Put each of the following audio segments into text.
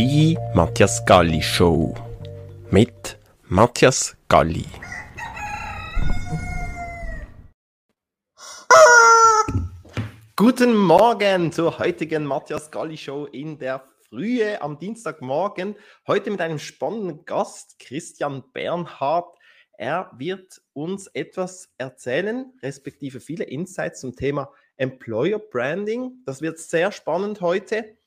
Die Matthias Galli Show mit Matthias Galli. Guten Morgen zur heutigen Matthias Galli Show in der Frühe am Dienstagmorgen. Heute mit einem spannenden Gast, Christian Bernhard. Er wird uns etwas erzählen, respektive viele Insights zum Thema Employer Branding. Das wird sehr spannend heute.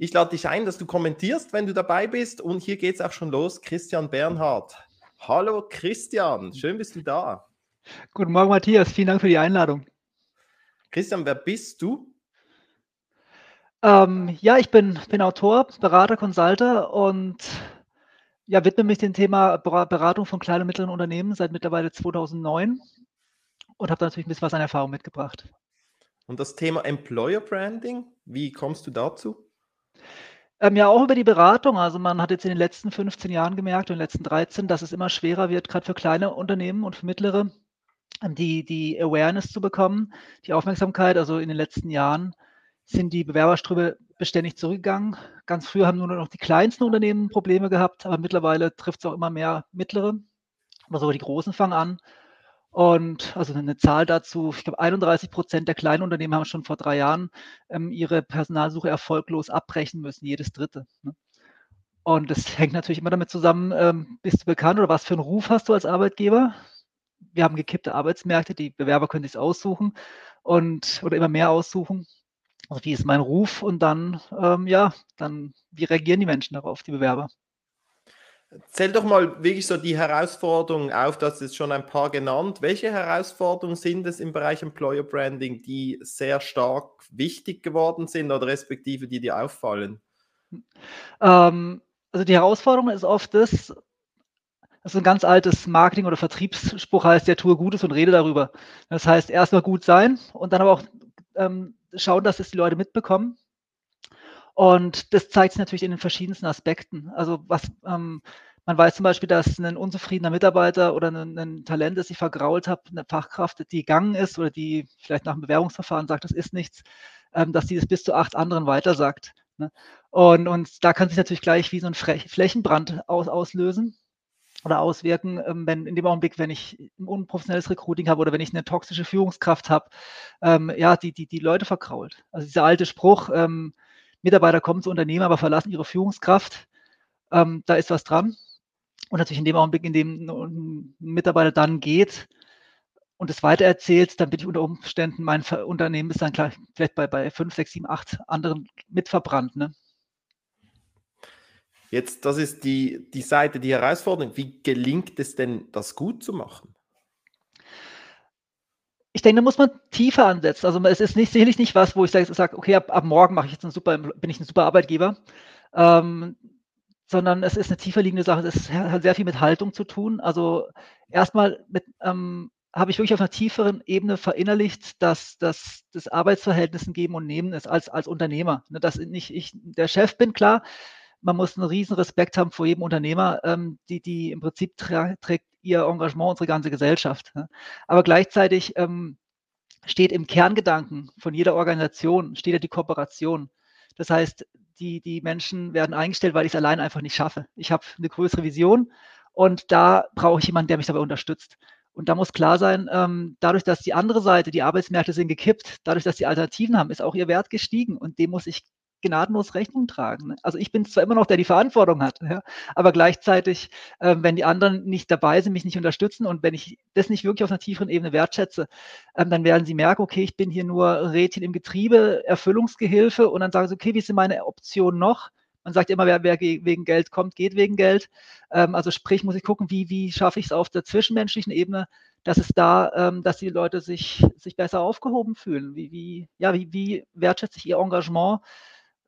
Ich lade dich ein, dass du kommentierst, wenn du dabei bist. Und hier geht es auch schon los. Christian Bernhard. Hallo Christian, schön bist du da. Guten Morgen, Matthias. Vielen Dank für die Einladung. Christian, wer bist du? Ähm, ja, ich bin, bin Autor, Berater, Consulter und ja, widme mich dem Thema Beratung von kleinen und mittleren Unternehmen seit mittlerweile 2009 und habe natürlich ein bisschen was an Erfahrung mitgebracht. Und das Thema Employer Branding, wie kommst du dazu? Ähm, ja, auch über die Beratung. Also man hat jetzt in den letzten 15 Jahren gemerkt in den letzten 13, dass es immer schwerer wird, gerade für kleine Unternehmen und für mittlere, ähm, die, die Awareness zu bekommen, die Aufmerksamkeit. Also in den letzten Jahren sind die Bewerberströme beständig zurückgegangen. Ganz früher haben nur noch die kleinsten Unternehmen Probleme gehabt, aber mittlerweile trifft es auch immer mehr mittlere. Aber sogar die großen fangen an. Und also eine Zahl dazu, ich glaube 31 Prozent der kleinen Unternehmen haben schon vor drei Jahren ähm, ihre Personalsuche erfolglos abbrechen müssen, jedes dritte. Ne? Und das hängt natürlich immer damit zusammen, ähm, bist du bekannt oder was für einen Ruf hast du als Arbeitgeber? Wir haben gekippte Arbeitsmärkte, die Bewerber können sich aussuchen und oder immer mehr aussuchen. Also wie ist mein Ruf? Und dann, ähm, ja, dann, wie reagieren die Menschen darauf, die Bewerber? Zähl doch mal wirklich so die Herausforderungen auf, das ist schon ein paar genannt. Welche Herausforderungen sind es im Bereich Employer Branding, die sehr stark wichtig geworden sind oder respektive die dir auffallen? Ähm, also die Herausforderung ist oft das, ist ein ganz altes Marketing- oder Vertriebsspruch heißt, ja, tue Gutes und rede darüber. Das heißt, erstmal gut sein und dann aber auch ähm, schauen, dass es die Leute mitbekommen und das zeigt sich natürlich in den verschiedensten Aspekten. Also was ähm, man weiß zum Beispiel, dass ein unzufriedener Mitarbeiter oder ein, ein Talent, das sich vergrault hat, eine Fachkraft, die gegangen ist oder die vielleicht nach einem Bewerbungsverfahren sagt, das ist nichts, ähm, dass die das bis zu acht anderen weitersagt. Ne? Und, und da kann sich natürlich gleich wie so ein Flächenbrand aus, auslösen oder auswirken, ähm, wenn in dem Augenblick, wenn ich ein unprofessionelles Recruiting habe oder wenn ich eine toxische Führungskraft habe, ähm, ja, die, die die Leute verkrault. Also dieser alte Spruch, ähm, Mitarbeiter kommen zu Unternehmen, aber verlassen ihre Führungskraft. Ähm, da ist was dran. Und natürlich in dem Augenblick, in dem ein Mitarbeiter dann geht und es weitererzählt, dann bin ich unter Umständen, mein Unternehmen ist dann klar, vielleicht bei, bei fünf, sechs, sieben, acht anderen mitverbrannt. Ne? Jetzt, das ist die, die Seite, die Herausforderung. Wie gelingt es denn, das gut zu machen? Ich denke, da muss man tiefer ansetzen. Also es ist nicht, sicherlich nicht was, wo ich sage, sag, okay, ab, ab morgen mache ich jetzt einen super, bin ich ein super Arbeitgeber. Ähm, sondern es ist eine tiefer liegende Sache. Es hat sehr viel mit Haltung zu tun. Also erstmal ähm, habe ich wirklich auf einer tieferen Ebene verinnerlicht, dass, dass das Arbeitsverhältnis ein Geben und Nehmen ist als, als Unternehmer. Ne, dass nicht ich der Chef bin, klar, man muss einen riesen Respekt haben vor jedem Unternehmer, ähm, die, die im Prinzip tra trägt ihr Engagement unsere ganze Gesellschaft. Ne? Aber gleichzeitig ähm, steht im Kerngedanken von jeder Organisation, steht ja die Kooperation. Das heißt, die, die Menschen werden eingestellt, weil ich es allein einfach nicht schaffe. Ich habe eine größere Vision und da brauche ich jemanden, der mich dabei unterstützt. Und da muss klar sein, ähm, dadurch, dass die andere Seite, die Arbeitsmärkte sind gekippt, dadurch, dass die Alternativen haben, ist auch ihr Wert gestiegen und dem muss ich gnadenlos Rechnung tragen. Ne? Also ich bin zwar immer noch der, die Verantwortung hat, ja, aber gleichzeitig, äh, wenn die anderen nicht dabei sind, mich nicht unterstützen und wenn ich das nicht wirklich auf einer tieferen Ebene wertschätze, ähm, dann werden sie merken, okay, ich bin hier nur Rädchen im Getriebe, Erfüllungsgehilfe und dann sagen sie, okay, wie sind meine Optionen noch? Man sagt immer, wer, wer wegen Geld kommt, geht wegen Geld. Ähm, also sprich, muss ich gucken, wie, wie schaffe ich es auf der zwischenmenschlichen Ebene, dass es da, ähm, dass die Leute sich, sich besser aufgehoben fühlen. Wie, wie, ja, wie, wie wertschätze ich ihr Engagement?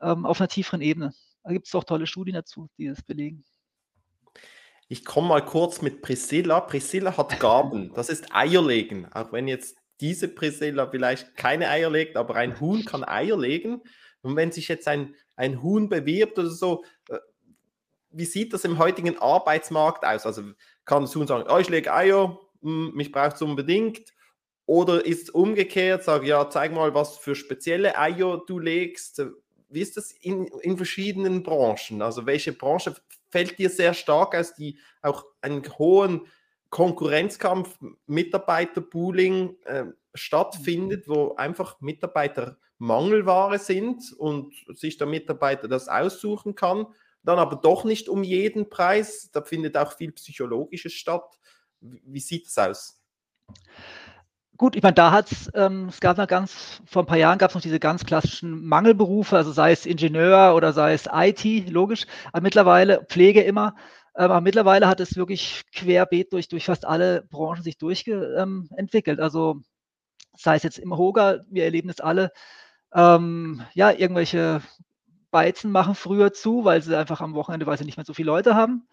Ähm, auf einer tieferen Ebene. Da gibt es auch tolle Studien dazu, die das belegen. Ich komme mal kurz mit Priscilla. Priscilla hat Gaben. Das ist Eierlegen. Auch wenn jetzt diese Priscilla vielleicht keine Eier legt, aber ein Huhn kann Eier legen. Und wenn sich jetzt ein, ein Huhn bewirbt oder so, äh, wie sieht das im heutigen Arbeitsmarkt aus? Also kann das Huhn sagen, oh, ich lege Eier, hm, mich braucht es unbedingt. Oder ist es umgekehrt, sage ja, zeig mal, was für spezielle Eier du legst wie ist das in, in verschiedenen Branchen? Also welche Branche fällt dir sehr stark aus, die auch einen hohen Konkurrenzkampf, Mitarbeiterpooling äh, stattfindet, wo einfach Mitarbeiter Mangelware sind und sich der Mitarbeiter das aussuchen kann, dann aber doch nicht um jeden Preis. Da findet auch viel Psychologisches statt. Wie sieht es aus? Gut, ich meine, da hat ähm, es gab noch ganz, vor ein paar Jahren gab es noch diese ganz klassischen Mangelberufe, also sei es Ingenieur oder sei es IT, logisch, aber mittlerweile Pflege immer, ähm, aber mittlerweile hat es wirklich querbeet durch, durch fast alle Branchen sich durchentwickelt. Ähm, also sei es jetzt im Hoga, wir erleben es alle, ähm, ja, irgendwelche Beizen machen früher zu, weil sie einfach am Wochenende, weil sie nicht mehr so viele Leute haben.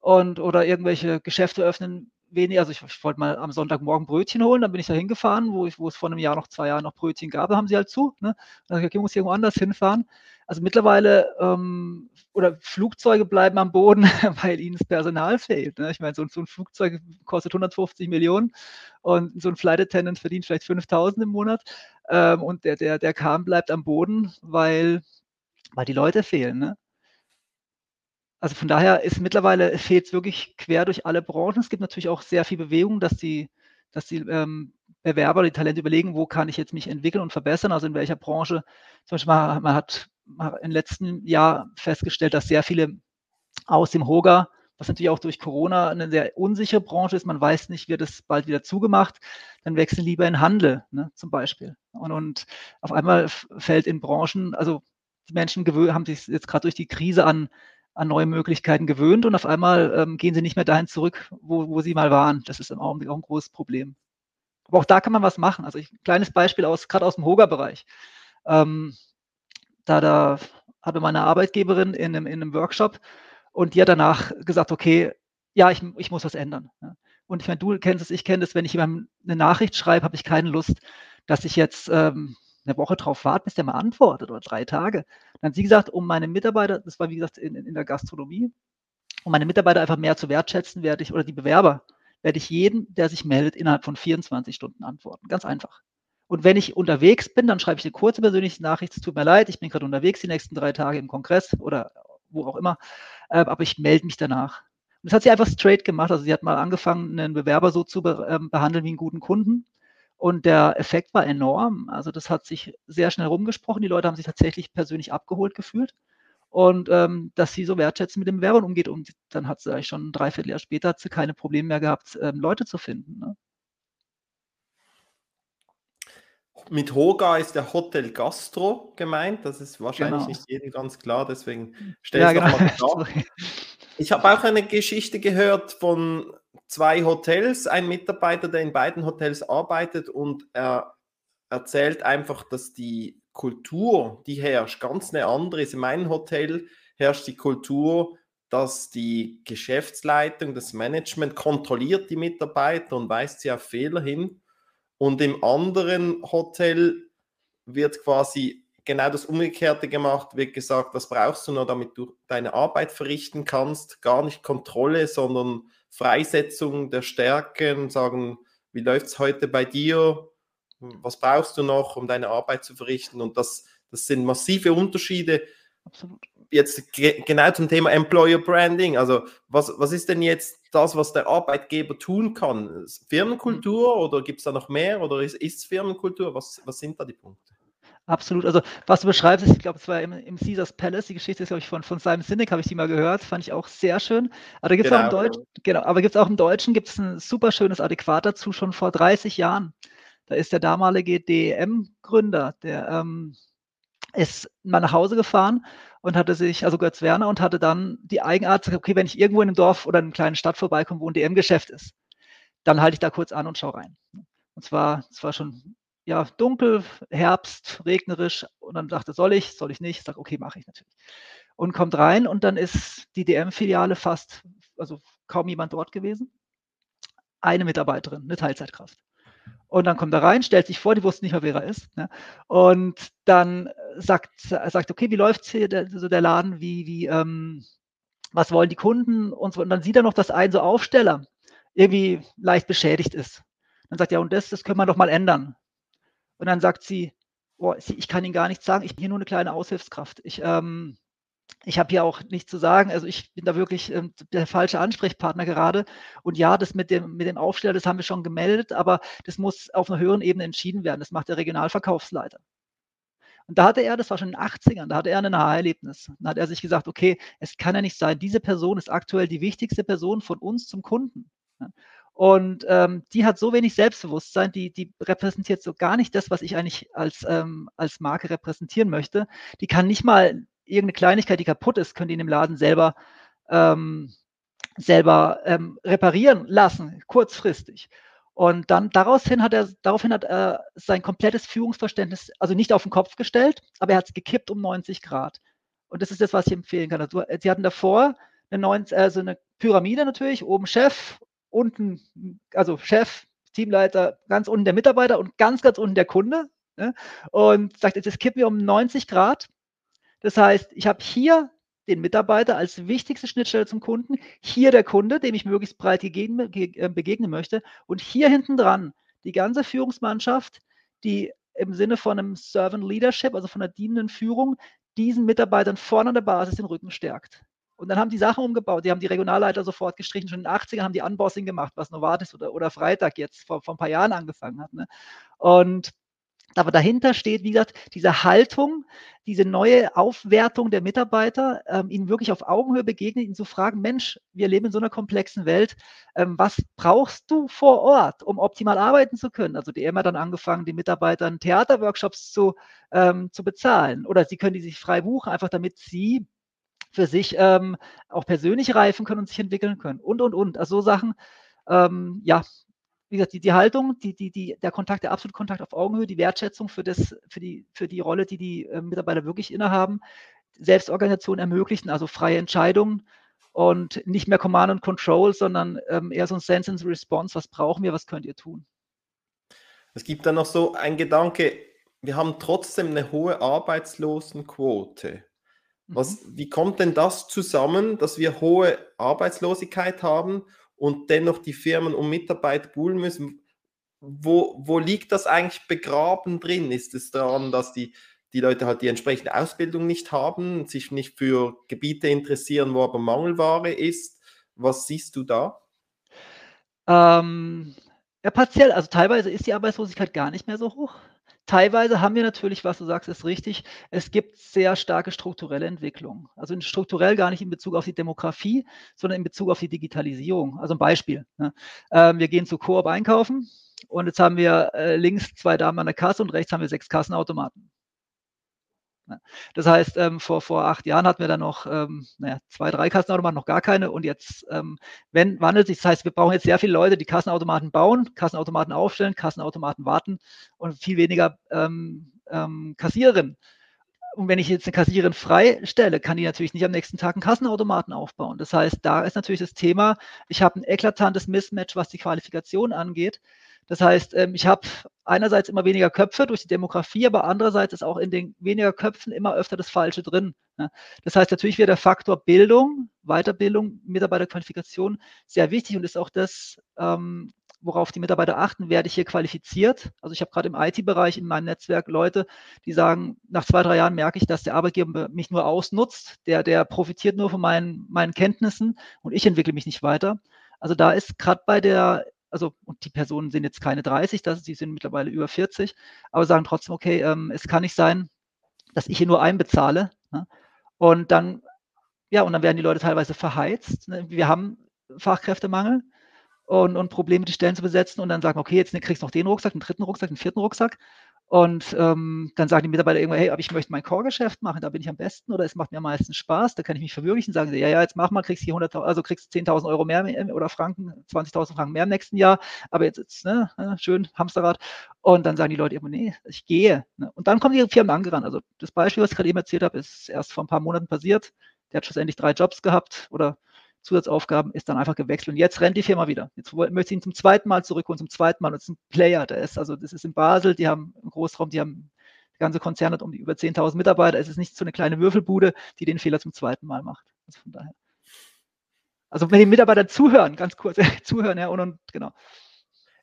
Und, oder irgendwelche Geschäfte öffnen weniger. Also ich, ich wollte mal am Sonntagmorgen Brötchen holen, dann bin ich da hingefahren, wo, wo es vor einem Jahr noch zwei Jahren noch Brötchen gab, haben sie halt zu. Ne? Dann ich, okay, muss ich irgendwo anders hinfahren. Also mittlerweile, ähm, oder Flugzeuge bleiben am Boden, weil ihnen das Personal fehlt. Ne? Ich meine, so, so, ein Flugzeug kostet 150 Millionen und so ein Flight Attendant verdient vielleicht 5000 im Monat. Ähm, und der, der, der Kahn bleibt am Boden, weil, weil die Leute fehlen. Ne? Also von daher ist mittlerweile fehlt es wirklich quer durch alle Branchen. Es gibt natürlich auch sehr viel Bewegung, dass die, dass die ähm, Bewerber, die Talente überlegen, wo kann ich jetzt mich entwickeln und verbessern, also in welcher Branche. Zum Beispiel, man, man hat im letzten Jahr festgestellt, dass sehr viele aus dem Hoga, was natürlich auch durch Corona eine sehr unsichere Branche ist, man weiß nicht, wird es bald wieder zugemacht, dann wechseln lieber in Handel ne, zum Beispiel. Und, und auf einmal fällt in Branchen, also die Menschen haben sich jetzt gerade durch die Krise an an neue Möglichkeiten gewöhnt und auf einmal ähm, gehen sie nicht mehr dahin zurück, wo, wo sie mal waren. Das ist im Augenblick auch ein großes Problem. Aber auch da kann man was machen. Also ein kleines Beispiel aus, gerade aus dem Hoga-Bereich. Ähm, da, da hatte meine Arbeitgeberin in einem, in einem Workshop und die hat danach gesagt, okay, ja, ich, ich muss was ändern. Und ich meine, du kennst es, ich kenne es, wenn ich jemandem eine Nachricht schreibe, habe ich keine Lust, dass ich jetzt ähm, eine Woche drauf warten, bis der mal antwortet oder drei Tage. Dann hat sie gesagt, um meine Mitarbeiter, das war wie gesagt in, in der Gastronomie, um meine Mitarbeiter einfach mehr zu wertschätzen, werde ich, oder die Bewerber, werde ich jeden, der sich meldet, innerhalb von 24 Stunden antworten. Ganz einfach. Und wenn ich unterwegs bin, dann schreibe ich eine kurze persönliche Nachricht, es tut mir leid, ich bin gerade unterwegs die nächsten drei Tage im Kongress oder wo auch immer, äh, aber ich melde mich danach. Und das hat sie einfach straight gemacht. Also sie hat mal angefangen, einen Bewerber so zu be äh, behandeln wie einen guten Kunden und der Effekt war enorm. Also das hat sich sehr schnell rumgesprochen. Die Leute haben sich tatsächlich persönlich abgeholt gefühlt. Und ähm, dass sie so wertschätzen mit den Bewerbern umgeht. Und dann hat sie eigentlich schon ein Dreivierteljahr später hat sie keine Probleme mehr gehabt, ähm, Leute zu finden. Ne? Mit Hoga ist der Hotel Gastro gemeint. Das ist wahrscheinlich genau. nicht jedem ganz klar, deswegen stelle ich ja, genau. mal klar. Ich habe auch eine Geschichte gehört von zwei Hotels, ein Mitarbeiter, der in beiden Hotels arbeitet und er erzählt einfach, dass die Kultur, die herrscht, ganz eine andere ist. In meinem Hotel herrscht die Kultur, dass die Geschäftsleitung, das Management kontrolliert die Mitarbeiter und weist sie auf Fehler hin. Und im anderen Hotel wird quasi genau das Umgekehrte gemacht, wird gesagt, das brauchst du nur, damit du deine Arbeit verrichten kannst. Gar nicht Kontrolle, sondern Freisetzung der Stärken, sagen, wie läuft es heute bei dir? Was brauchst du noch, um deine Arbeit zu verrichten? Und das, das sind massive Unterschiede. Absolut. Jetzt genau zum Thema Employer Branding. Also, was, was ist denn jetzt das, was der Arbeitgeber tun kann? Firmenkultur mhm. oder gibt es da noch mehr? Oder ist es Firmenkultur? Was, was sind da die Punkte? Absolut. Also, was du beschreibst, ich glaube, es war im, im, Caesars Palace, die Geschichte ist, glaube ich, von, von Simon Sinek, habe ich die mal gehört, fand ich auch sehr schön. Aber da gibt es genau, auch im Deutschen, genau, aber gibt es auch im Deutschen, gibt es ein super schönes Adäquat dazu, schon vor 30 Jahren. Da ist der damalige DEM-Gründer, der ähm, ist mal nach Hause gefahren und hatte sich, also Götz Werner, und hatte dann die Eigenart, okay, wenn ich irgendwo in einem Dorf oder in einer kleinen Stadt vorbeikomme, wo ein DM-Geschäft ist, dann halte ich da kurz an und schaue rein. Und zwar, es war schon ja, dunkel, Herbst, regnerisch. Und dann dachte, soll ich, soll ich nicht? Ich sage, okay, mache ich natürlich. Und kommt rein und dann ist die DM-Filiale fast, also kaum jemand dort gewesen. Eine Mitarbeiterin, eine Teilzeitkraft. Und dann kommt er rein, stellt sich vor, die wussten nicht mehr, wer er ist. Ne? Und dann sagt, sagt, okay, wie läuft hier der, so der Laden, wie, wie, ähm, was wollen die Kunden und so. Und dann sieht er noch, dass ein so Aufsteller irgendwie leicht beschädigt ist. Dann sagt er, ja, und das, das können wir doch mal ändern. Und dann sagt sie, oh, ich kann Ihnen gar nichts sagen, ich bin hier nur eine kleine Aushilfskraft. Ich, ähm, ich habe hier auch nichts zu sagen. Also ich bin da wirklich ähm, der falsche Ansprechpartner gerade. Und ja, das mit dem, mit dem Aufsteller, das haben wir schon gemeldet, aber das muss auf einer höheren Ebene entschieden werden. Das macht der Regionalverkaufsleiter. Und da hatte er, das war schon in den 80ern, da hatte er ein Aha-Erlebnis. Da hat er sich gesagt, okay, es kann ja nicht sein, diese Person ist aktuell die wichtigste Person von uns zum Kunden. Und ähm, die hat so wenig Selbstbewusstsein, die, die repräsentiert so gar nicht das, was ich eigentlich als, ähm, als Marke repräsentieren möchte. Die kann nicht mal irgendeine Kleinigkeit, die kaputt ist, können die in dem Laden selber, ähm, selber ähm, reparieren lassen, kurzfristig. Und dann daraus hin hat er, daraufhin hat er sein komplettes Führungsverständnis, also nicht auf den Kopf gestellt, aber er hat es gekippt um 90 Grad. Und das ist das, was ich empfehlen kann. Also, sie hatten davor eine, 90, also eine Pyramide natürlich, oben Chef, unten, also Chef, Teamleiter, ganz unten der Mitarbeiter und ganz, ganz unten der Kunde. Ne? Und sagt, jetzt kippen wir um 90 Grad das heißt, ich habe hier den Mitarbeiter als wichtigste Schnittstelle zum Kunden, hier der Kunde, dem ich möglichst breit äh, begegnen möchte und hier hinten dran die ganze Führungsmannschaft, die im Sinne von einem Servant Leadership, also von einer dienenden Führung, diesen Mitarbeitern vorne an der Basis den Rücken stärkt. Und dann haben die Sachen umgebaut. Die haben die Regionalleiter sofort gestrichen. Schon in den 80ern haben die Unbossing gemacht, was Novartis oder, oder Freitag jetzt vor, vor ein paar Jahren angefangen hat. Ne? Und aber dahinter steht, wie gesagt, diese Haltung, diese neue Aufwertung der Mitarbeiter, ähm, ihnen wirklich auf Augenhöhe begegnen, ihnen zu fragen, Mensch, wir leben in so einer komplexen Welt, ähm, was brauchst du vor Ort, um optimal arbeiten zu können? Also die EMA hat dann angefangen, den Mitarbeitern Theaterworkshops zu, ähm, zu bezahlen oder sie können die sich frei buchen, einfach damit sie für sich ähm, auch persönlich reifen können und sich entwickeln können und, und, und. Also so Sachen, ähm, ja, wie gesagt, die, die Haltung, die, die, die, der Kontakt, der absolute Kontakt auf Augenhöhe, die Wertschätzung für, das, für, die, für die Rolle, die die äh, Mitarbeiter wirklich innehaben, Selbstorganisation ermöglichen, also freie Entscheidungen und nicht mehr Command and Control, sondern ähm, eher so ein Sense and Response, was brauchen wir, was könnt ihr tun? Es gibt dann noch so ein Gedanke, wir haben trotzdem eine hohe Arbeitslosenquote. Was, mhm. Wie kommt denn das zusammen, dass wir hohe Arbeitslosigkeit haben und dennoch die Firmen um Mitarbeiter buhlen müssen. Wo, wo liegt das eigentlich begraben drin? Ist es daran, dass die, die Leute halt die entsprechende Ausbildung nicht haben, sich nicht für Gebiete interessieren, wo aber Mangelware ist? Was siehst du da? Ähm, ja, partiell. Also teilweise ist die Arbeitslosigkeit gar nicht mehr so hoch. Teilweise haben wir natürlich, was du sagst, ist richtig. Es gibt sehr starke strukturelle Entwicklungen. Also strukturell gar nicht in Bezug auf die Demografie, sondern in Bezug auf die Digitalisierung. Also ein Beispiel. Ne? Ähm, wir gehen zu Coop einkaufen und jetzt haben wir äh, links zwei Damen an der Kasse und rechts haben wir sechs Kassenautomaten. Ne? Das heißt, ähm, vor, vor acht Jahren hatten wir dann noch ähm, naja, zwei, drei Kassenautomaten, noch gar keine. Und jetzt ähm, wenn, wandelt sich, das heißt, wir brauchen jetzt sehr viele Leute, die Kassenautomaten bauen, Kassenautomaten aufstellen, Kassenautomaten warten und viel weniger ähm, ähm, Kassiererinnen. Und wenn ich jetzt eine Kassiererin freistelle, kann die natürlich nicht am nächsten Tag einen Kassenautomaten aufbauen. Das heißt, da ist natürlich das Thema, ich habe ein eklatantes Mismatch, was die Qualifikation angeht. Das heißt, ähm, ich habe einerseits immer weniger Köpfe durch die Demografie, aber andererseits ist auch in den weniger Köpfen immer öfter das Falsche drin. Das heißt, natürlich wäre der Faktor Bildung, Weiterbildung, Mitarbeiterqualifikation sehr wichtig und ist auch das, ähm, worauf die Mitarbeiter achten, werde ich hier qualifiziert. Also ich habe gerade im IT-Bereich in meinem Netzwerk Leute, die sagen, nach zwei, drei Jahren merke ich, dass der Arbeitgeber mich nur ausnutzt, der, der profitiert nur von meinen, meinen Kenntnissen und ich entwickle mich nicht weiter. Also da ist gerade bei der also und die Personen sind jetzt keine 30, das, die sind mittlerweile über 40, aber sagen trotzdem, okay, ähm, es kann nicht sein, dass ich hier nur einbezahle. Ne? Und dann, ja, und dann werden die Leute teilweise verheizt. Ne? Wir haben Fachkräftemangel und, und Probleme, die Stellen zu besetzen und dann sagen, okay, jetzt kriegst du noch den Rucksack, den dritten Rucksack, den vierten Rucksack und ähm, dann sagen die Mitarbeiter irgendwann, hey, aber ich möchte mein Core-Geschäft machen, da bin ich am besten oder es macht mir am meisten Spaß, da kann ich mich verwirklichen. Sagen sie, ja, ja, jetzt mach mal, kriegst hier 100, also kriegst 10.000 Euro mehr oder Franken, 20.000 Franken mehr im nächsten Jahr, aber jetzt, jetzt ne, ne, schön Hamsterrad. Und dann sagen die Leute immer, nee, ich gehe. Ne? Und dann kommen die Firmen angerannt. Also das Beispiel, was ich gerade eben erzählt habe, ist erst vor ein paar Monaten passiert. Der hat schlussendlich drei Jobs gehabt oder Zusatzaufgaben, ist dann einfach gewechselt. Und jetzt rennt die Firma wieder. Jetzt möchte ich ihn zum zweiten Mal zurückholen, zum zweiten Mal. Und das ist ein Player, der ist, also das ist in Basel, die haben einen Großraum, die haben, der ganze Konzern hat um die über 10.000 Mitarbeiter. Es ist nicht so eine kleine Würfelbude, die den Fehler zum zweiten Mal macht. Also von daher. Also wenn die Mitarbeiter zuhören, ganz kurz, zuhören, ja, und, und genau.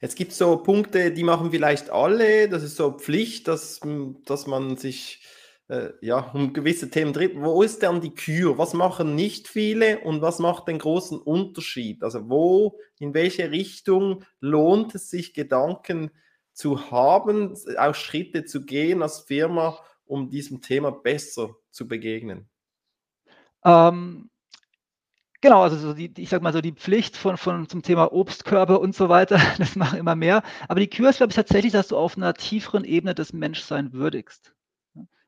Es gibt so Punkte, die machen vielleicht alle. Das ist so Pflicht, dass, dass man sich äh, ja, um gewisse Themen dreht. Wo ist denn die Kür? Was machen nicht viele und was macht den großen Unterschied? Also wo, in welche Richtung lohnt es sich, Gedanken zu haben, auch Schritte zu gehen als Firma, um diesem Thema besser zu begegnen? Ähm, Genau, also so die, ich sag mal so die Pflicht von, von zum Thema Obstkörbe und so weiter, das machen immer mehr. Aber die Kür ist, glaube ich, tatsächlich, dass du auf einer tieferen Ebene des Menschsein würdigst.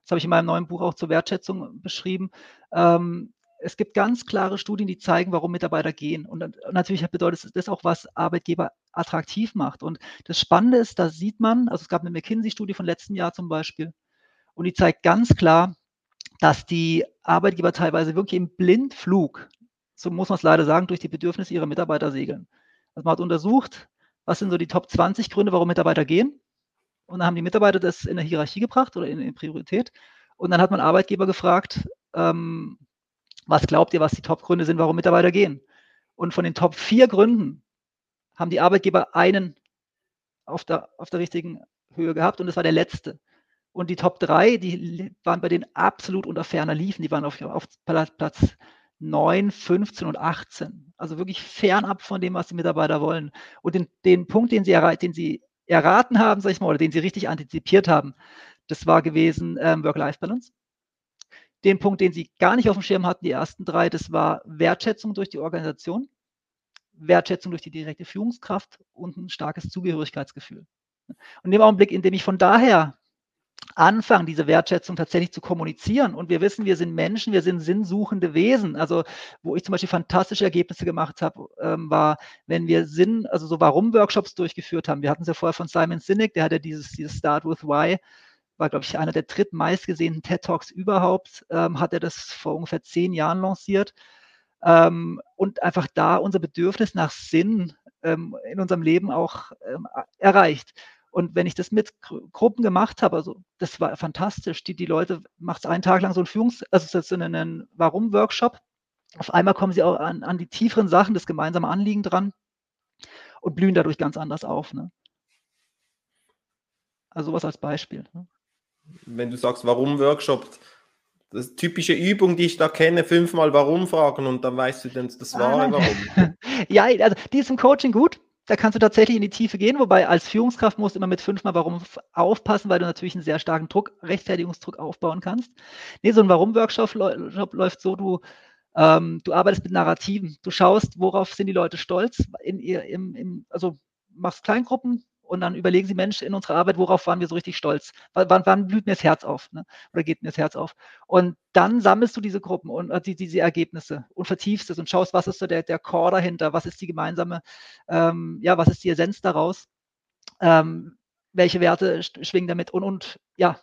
Das habe ich in meinem neuen Buch auch zur Wertschätzung beschrieben. Ähm, es gibt ganz klare Studien, die zeigen, warum Mitarbeiter gehen. Und, natürlich bedeutet das auch, was Arbeitgeber attraktiv macht. Und das Spannende ist, da sieht man, also es gab eine McKinsey-Studie von letztem Jahr zum Beispiel, und die zeigt ganz klar, dass die Arbeitgeber teilweise wirklich im Blindflug so muss man es leider sagen, durch die Bedürfnisse ihrer Mitarbeiter segeln. Also man hat untersucht, was sind so die Top 20 Gründe, warum Mitarbeiter gehen. Und dann haben die Mitarbeiter das in der Hierarchie gebracht oder in, in Priorität. Und dann hat man Arbeitgeber gefragt, ähm, was glaubt ihr, was die Top-Gründe sind, warum Mitarbeiter gehen? Und von den Top 4 Gründen haben die Arbeitgeber einen auf der, auf der richtigen Höhe gehabt und das war der letzte. Und die Top 3, die waren bei denen absolut unter ferner Liefen, die waren auf, auf Platz 9, 15 und 18. Also wirklich fernab von dem, was die Mitarbeiter wollen. Und den, den Punkt, den sie, den sie erraten haben, sag ich mal, oder den sie richtig antizipiert haben, das war gewesen ähm, Work-Life-Balance. Den Punkt, den sie gar nicht auf dem Schirm hatten, die ersten drei, das war Wertschätzung durch die Organisation, Wertschätzung durch die direkte Führungskraft und ein starkes Zugehörigkeitsgefühl. Und in dem Augenblick, in dem ich von daher anfangen, diese Wertschätzung tatsächlich zu kommunizieren. Und wir wissen, wir sind Menschen, wir sind sinnsuchende Wesen. Also, wo ich zum Beispiel fantastische Ergebnisse gemacht habe, ähm, war, wenn wir Sinn, also so Warum-Workshops durchgeführt haben. Wir hatten es ja vorher von Simon Sinek, der hat ja dieses, dieses Start with Why, war, glaube ich, einer der drittmeistgesehenen TED Talks überhaupt, ähm, hat er das vor ungefähr zehn Jahren lanciert. Ähm, und einfach da unser Bedürfnis nach Sinn ähm, in unserem Leben auch ähm, erreicht. Und wenn ich das mit Gruppen gemacht habe, also das war fantastisch. Die, die Leute macht es einen Tag lang so ein Führungs-, also das ist ein Warum-Workshop. Auf einmal kommen sie auch an, an die tieferen Sachen, das gemeinsame Anliegen dran und blühen dadurch ganz anders auf. Ne? Also sowas als Beispiel. Ne? Wenn du sagst, warum Workshop, das typische Übung, die ich da kenne, fünfmal warum fragen und dann weißt du dann das wahre ah, Warum. ja, also die ist im Coaching gut da kannst du tatsächlich in die Tiefe gehen, wobei als Führungskraft musst du immer mit fünfmal Warum aufpassen, weil du natürlich einen sehr starken Druck, Rechtfertigungsdruck aufbauen kannst. Nee, so ein Warum-Workshop läuft so, du, ähm, du arbeitest mit Narrativen. Du schaust, worauf sind die Leute stolz, in ihr, im, im, also machst Kleingruppen, und dann überlegen Sie, Mensch, in unserer Arbeit, worauf waren wir so richtig stolz? Wann, wann blüht mir das Herz auf? Ne? Oder geht mir das Herz auf? Und dann sammelst du diese Gruppen und äh, die, diese Ergebnisse und vertiefst es und schaust, was ist so der, der Core dahinter, was ist die gemeinsame, ähm, ja, was ist die Essenz daraus? Ähm, welche Werte schwingen damit und, und ja,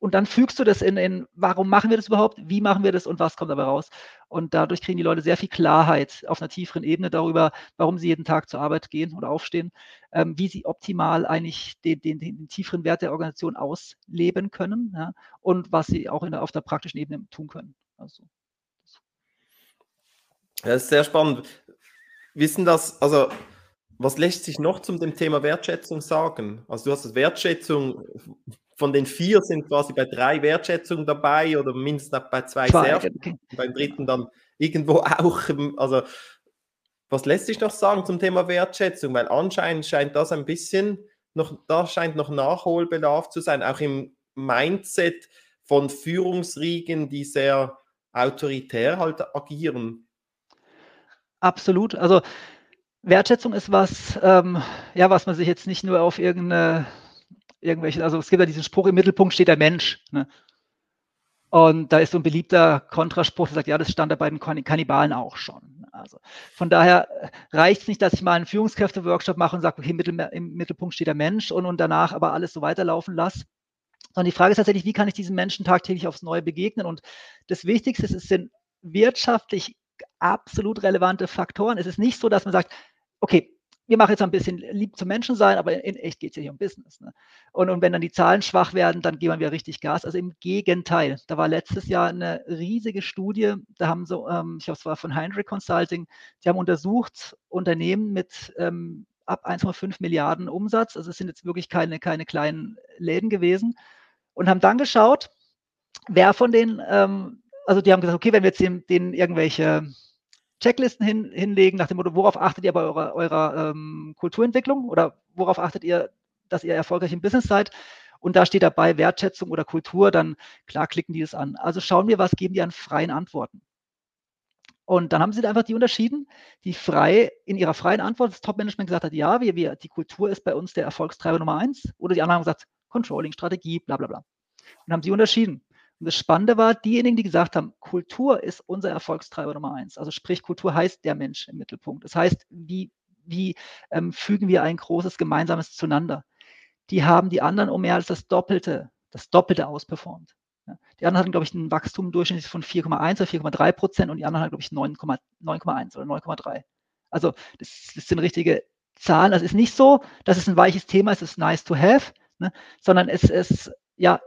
und dann fügst du das in, in, warum machen wir das überhaupt, wie machen wir das und was kommt dabei raus. Und dadurch kriegen die Leute sehr viel Klarheit auf einer tieferen Ebene darüber, warum sie jeden Tag zur Arbeit gehen oder aufstehen, ähm, wie sie optimal eigentlich den, den, den, tieferen Wert der Organisation ausleben können ja, und was sie auch der, auf der praktischen Ebene tun können. Also, das ist sehr spannend. Wissen das, also was lässt sich noch zum dem Thema Wertschätzung sagen? Also du hast das Wertschätzung von den vier sind quasi bei drei Wertschätzungen dabei oder mindestens bei zwei, sehr beim dritten dann irgendwo auch. Also, was lässt sich noch sagen zum Thema Wertschätzung? Weil anscheinend scheint das ein bisschen noch, da scheint noch Nachholbedarf zu sein, auch im Mindset von Führungsriegen, die sehr autoritär halt agieren. Absolut. Also Wertschätzung ist was, ähm, ja, was man sich jetzt nicht nur auf irgendeine irgendwelche, also es gibt ja diesen Spruch, im Mittelpunkt steht der Mensch. Ne? Und da ist so ein beliebter Kontraspruch, der sagt, ja, das stand da bei den Kannibalen auch schon. Also von daher reicht es nicht, dass ich mal einen Führungskräfte-Workshop mache und sage, okay, im Mittelpunkt steht der Mensch und, und danach aber alles so weiterlaufen lasse. Sondern die Frage ist tatsächlich, wie kann ich diesen Menschen tagtäglich aufs Neue begegnen? Und das Wichtigste ist, es sind wirtschaftlich absolut relevante Faktoren. Es ist nicht so, dass man sagt, okay, wir machen jetzt ein bisschen lieb zum Menschen sein, aber in echt geht es ja hier um Business. Ne? Und, und wenn dann die Zahlen schwach werden, dann gehen wir richtig Gas. Also im Gegenteil. Da war letztes Jahr eine riesige Studie, da haben so, ähm, ich glaube, es war von Heinrich Consulting, die haben untersucht Unternehmen mit ähm, ab 1,5 Milliarden Umsatz. Also es sind jetzt wirklich keine, keine kleinen Läden gewesen. Und haben dann geschaut, wer von den, ähm, also die haben gesagt, okay, wenn wir jetzt denen, denen irgendwelche Checklisten hin, hinlegen, nach dem Motto, worauf achtet ihr bei eurer, eurer ähm, Kulturentwicklung oder worauf achtet ihr, dass ihr erfolgreich im Business seid? Und da steht dabei Wertschätzung oder Kultur, dann klar klicken die es an. Also schauen wir, was geben die an freien Antworten. Und dann haben sie einfach die unterschieden, die frei in ihrer freien Antwort das Top-Management gesagt hat, ja, wir, wir, die Kultur ist bei uns der Erfolgstreiber Nummer eins. Oder die anderen haben gesagt, Controlling, Strategie, bla bla bla. Und haben sie unterschieden. Und das Spannende war, diejenigen, die gesagt haben, Kultur ist unser Erfolgstreiber Nummer eins. Also sprich, Kultur heißt der Mensch im Mittelpunkt. Das heißt, wie, wie ähm, fügen wir ein großes Gemeinsames zueinander? Die haben die anderen um mehr als das Doppelte, das Doppelte ausperformt. Die anderen hatten, glaube ich, ein Wachstum durchschnittlich von 4,1 oder 4,3 Prozent und die anderen hatten, glaube ich, 9,1 oder 9,3. Also das, das, sind richtige Zahlen. Das ist nicht so, dass es ein weiches Thema ist, es ist nice to have, ne? sondern es ist, ja,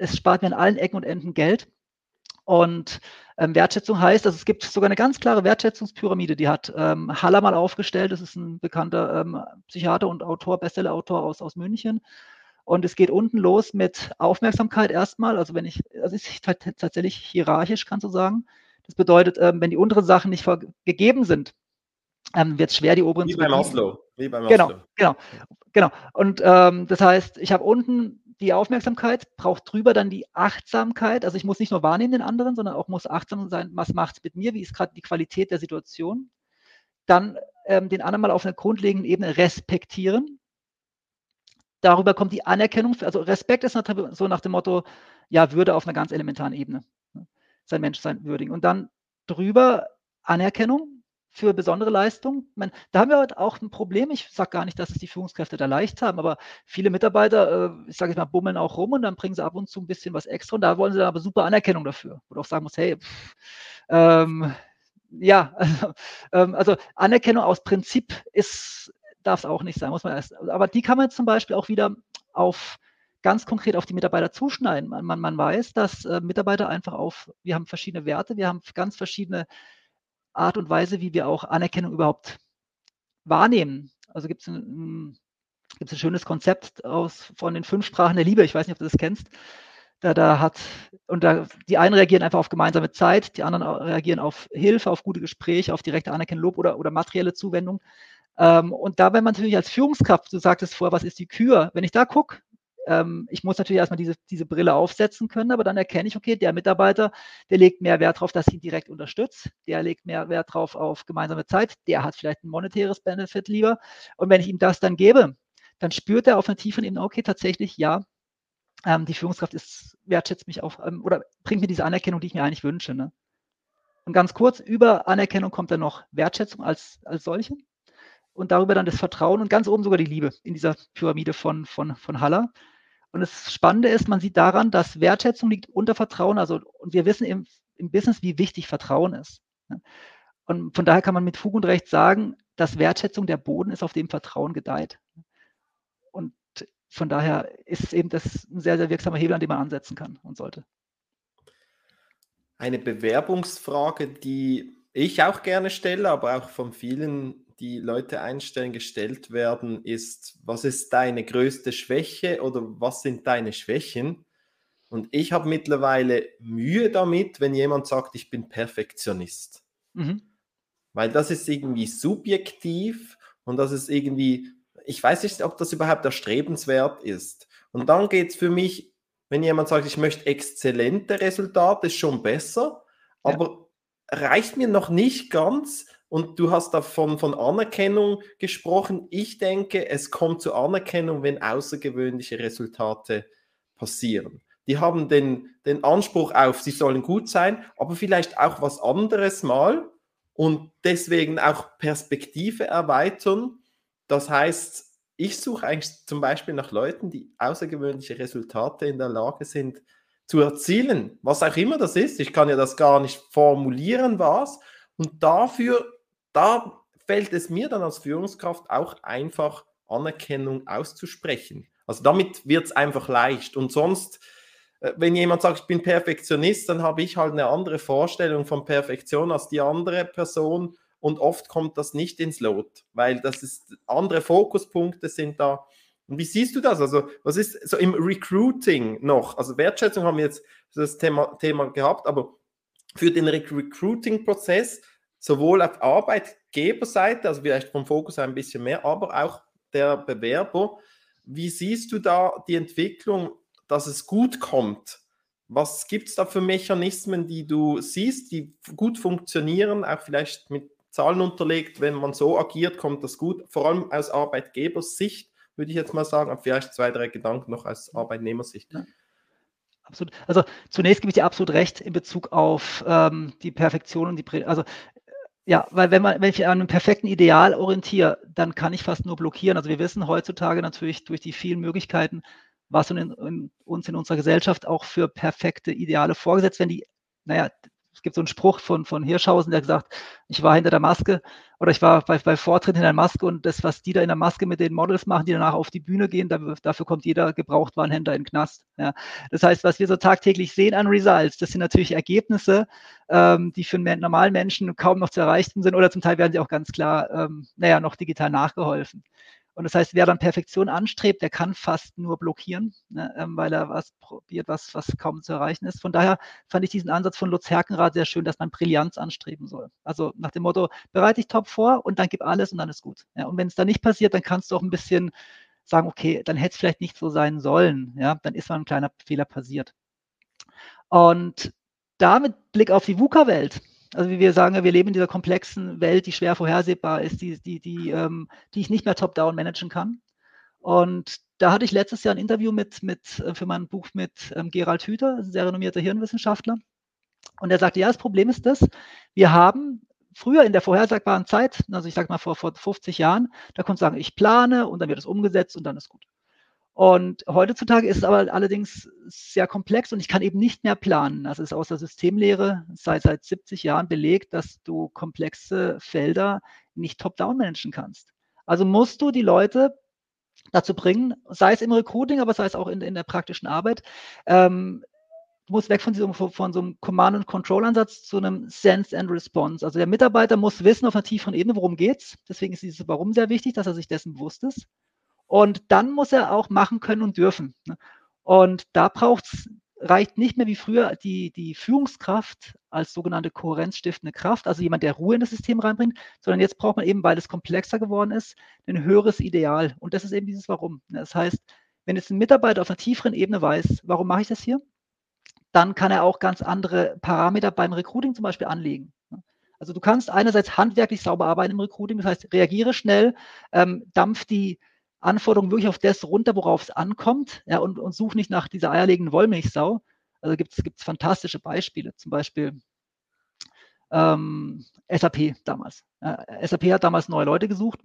es spart mir an allen Ecken und Enden Geld. Und ähm, Wertschätzung heißt, also es gibt sogar eine ganz klare Wertschätzungspyramide, die hat ähm, Haller mal aufgestellt. Das ist ein bekannter ähm, Psychiater und Autor, Bestsellerautor aus, aus München. Und es geht unten los mit Aufmerksamkeit erstmal. Also wenn ich, also es ist tatsächlich hierarchisch, kannst du sagen. Das bedeutet, ähm, wenn die unteren Sachen nicht gegeben sind, ähm, wird es schwer, die oberen Wie zu beim. Wie beim Oslo. Genau, genau, genau. Und ähm, das heißt, ich habe unten die Aufmerksamkeit, braucht drüber dann die Achtsamkeit. Also ich muss nicht nur wahrnehmen den anderen, sondern auch muss achtsam sein, was macht es mit mir, wie ist gerade die Qualität der Situation. Dann ähm, den anderen mal auf einer grundlegenden Ebene respektieren darüber kommt die Anerkennung. Also Respekt ist so nach dem Motto, ja, Würde auf einer ganz elementaren Ebene. Ne? Sein Menschsein würdigen. Und dann drüber Anerkennung für besondere Leistungen. Meine, da haben wir heute auch ein Problem. Ich sage gar nicht, dass es die Führungskräfte da leicht haben, aber viele Mitarbeiter, äh, ich sage jetzt mal, bummeln auch rum und dann bringen sie ab und zu ein bisschen was extra und da wollen sie dann aber super Anerkennung dafür. Wo du auch sagen musst, hey, pff, ähm, ja, also, ähm, also Anerkennung aus Prinzip ist darf es auch nicht sein, muss man erst. Aber die kann man zum Beispiel auch wieder auf ganz konkret auf die Mitarbeiter zuschneiden. Man, man, man weiß, dass äh, Mitarbeiter einfach auf, wir haben verschiedene Werte, wir haben ganz verschiedene Art und Weise, wie wir auch Anerkennung überhaupt wahrnehmen. Also gibt es ein, gibt's ein schönes Konzept aus, von den fünf Sprachen der Liebe. Ich weiß nicht, ob du das kennst. Da, da hat, und da, die einen reagieren einfach auf gemeinsame Zeit, die anderen reagieren auf Hilfe, auf gute Gespräche, auf direkte Anerkennung, Lob oder, oder materielle Zuwendung. Ähm, und da, wenn man natürlich als Führungskraft, du sagtest vorher, was ist die Kür? Wenn ich da gucke, ähm, ich muss natürlich erstmal diese, diese Brille aufsetzen können, aber dann erkenne ich, okay, der Mitarbeiter, der legt mehr Wert darauf, dass ich ihn direkt unterstützt, der legt mehr Wert darauf auf gemeinsame Zeit, der hat vielleicht ein monetäres Benefit lieber. Und wenn ich ihm das dann gebe, dann spürt er auf einer tiefen Ebene, okay, tatsächlich, ja, ähm, die Führungskraft ist, wertschätzt mich auch ähm, oder bringt mir diese Anerkennung, die ich mir eigentlich wünsche. Ne? Und ganz kurz, über Anerkennung kommt dann noch Wertschätzung als, als solche und darüber dann das Vertrauen und ganz oben sogar die Liebe in dieser Pyramide von, von, von Haller. Und das Spannende ist, man sieht daran, dass Wertschätzung liegt unter Vertrauen. Also, und wir wissen im, im Business, wie wichtig Vertrauen ist. Und von daher kann man mit Fug und Recht sagen, dass Wertschätzung der Boden ist, auf dem Vertrauen gedeiht. Und von daher ist eben das ein sehr, sehr wirksamer Hebel, an dem man ansetzen kann und sollte. Eine Bewerbungsfrage, die ich auch gerne stelle, aber auch von vielen die Leute einstellen, gestellt werden, ist, was ist deine größte Schwäche oder was sind deine Schwächen? Und ich habe mittlerweile Mühe damit, wenn jemand sagt, ich bin Perfektionist. Mhm. Weil das ist irgendwie subjektiv und das ist irgendwie, ich weiß nicht, ob das überhaupt erstrebenswert ist. Und dann geht es für mich, wenn jemand sagt, ich möchte exzellente Resultate, ist schon besser, ja. aber reicht mir noch nicht ganz, und du hast davon von Anerkennung gesprochen. Ich denke, es kommt zur Anerkennung, wenn außergewöhnliche Resultate passieren. Die haben den, den Anspruch auf, sie sollen gut sein, aber vielleicht auch was anderes mal und deswegen auch Perspektive erweitern. Das heißt, ich suche eigentlich zum Beispiel nach Leuten, die außergewöhnliche Resultate in der Lage sind zu erzielen, was auch immer das ist. Ich kann ja das gar nicht formulieren, was. Und dafür da fällt es mir dann als Führungskraft auch einfach, Anerkennung auszusprechen. Also damit wird es einfach leicht. Und sonst, äh, wenn jemand sagt, ich bin Perfektionist, dann habe ich halt eine andere Vorstellung von Perfektion als die andere Person. und oft kommt das nicht ins Lot, weil das ist andere Fokuspunkte sind da. Und wie siehst du das? Also, was ist so im Recruiting noch? Also, Wertschätzung haben wir jetzt das Thema, Thema gehabt, aber für den Recruiting-Prozess, sowohl auf Arbeitgeberseite, also vielleicht vom Fokus ein bisschen mehr, aber auch der Bewerber, wie siehst du da die Entwicklung, dass es gut kommt? Was gibt es da für Mechanismen, die du siehst, die gut funktionieren, auch vielleicht mit Zahlen unterlegt, wenn man so agiert, kommt das gut, vor allem aus Arbeitgebersicht, würde ich jetzt mal sagen, aber vielleicht zwei, drei Gedanken noch aus Arbeitnehmersicht. Ja. Absolut. Also zunächst gebe ich dir absolut recht in Bezug auf ähm, die Perfektion und die, also ja, weil wenn man, wenn ich an einem perfekten Ideal orientiere, dann kann ich fast nur blockieren. Also wir wissen heutzutage natürlich durch die vielen Möglichkeiten, was in, in, uns in unserer Gesellschaft auch für perfekte Ideale vorgesetzt werden, die, naja, es gibt so einen Spruch von, von Hirschhausen, der gesagt, ich war hinter der Maske oder ich war bei, bei Vortritt hinter der Maske und das, was die da in der Maske mit den Models machen, die danach auf die Bühne gehen, dafür, dafür kommt jeder Gebrauchtwarenhändler in den Knast. Ja. Das heißt, was wir so tagtäglich sehen an Results, das sind natürlich Ergebnisse, ähm, die für einen normalen Menschen kaum noch zu erreichen sind oder zum Teil werden sie auch ganz klar, ähm, naja, noch digital nachgeholfen. Und das heißt, wer dann Perfektion anstrebt, der kann fast nur blockieren, ne, ähm, weil er was probiert, was, was kaum zu erreichen ist. Von daher fand ich diesen Ansatz von Lutz Herkenrath sehr schön, dass man Brillanz anstreben soll. Also nach dem Motto, bereite dich top vor und dann gib alles und dann ist gut. Ja, und wenn es dann nicht passiert, dann kannst du auch ein bisschen sagen, okay, dann hätte es vielleicht nicht so sein sollen. Ja, dann ist mal ein kleiner Fehler passiert. Und da mit Blick auf die VUCA-Welt, also wie wir sagen, wir leben in dieser komplexen Welt, die schwer vorhersehbar ist, die, die, die, ähm, die ich nicht mehr top-down managen kann. Und da hatte ich letztes Jahr ein Interview mit, mit äh, für mein Buch mit ähm, Gerald Hüther, ein sehr renommierter Hirnwissenschaftler. Und er sagte, ja, das Problem ist das, wir haben früher in der vorhersagbaren Zeit, also ich sage mal vor, vor 50 Jahren, da konnte man sagen, ich plane und dann wird es umgesetzt und dann ist gut. Und heutzutage ist es aber allerdings sehr komplex und ich kann eben nicht mehr planen. Das ist aus der Systemlehre seit, seit 70 Jahren belegt, dass du komplexe Felder nicht top-down managen kannst. Also musst du die Leute dazu bringen, sei es im Recruiting, aber sei es auch in, in der praktischen Arbeit, ähm, du weg von, diesem, von so einem Command-and-Control-Ansatz zu einem Sense and Response. Also der Mitarbeiter muss wissen auf einer tieferen Ebene, worum geht es. Deswegen ist dieses Warum sehr wichtig, dass er sich dessen bewusst ist. Und dann muss er auch machen können und dürfen. Ne? Und da braucht's, reicht nicht mehr wie früher die, die Führungskraft als sogenannte kohärenzstiftende Kraft, also jemand, der Ruhe in das System reinbringt, sondern jetzt braucht man eben, weil es komplexer geworden ist, ein höheres Ideal. Und das ist eben dieses Warum. Ne? Das heißt, wenn jetzt ein Mitarbeiter auf einer tieferen Ebene weiß, warum mache ich das hier, dann kann er auch ganz andere Parameter beim Recruiting zum Beispiel anlegen. Ne? Also du kannst einerseits handwerklich sauber arbeiten im Recruiting, das heißt, reagiere schnell, ähm, dampf die Anforderungen wirklich auf das runter, worauf es ankommt, ja, und, und such nicht nach dieser eierlegenden Wollmilchsau. Also gibt es fantastische Beispiele, zum Beispiel ähm, SAP damals. Ja, SAP hat damals neue Leute gesucht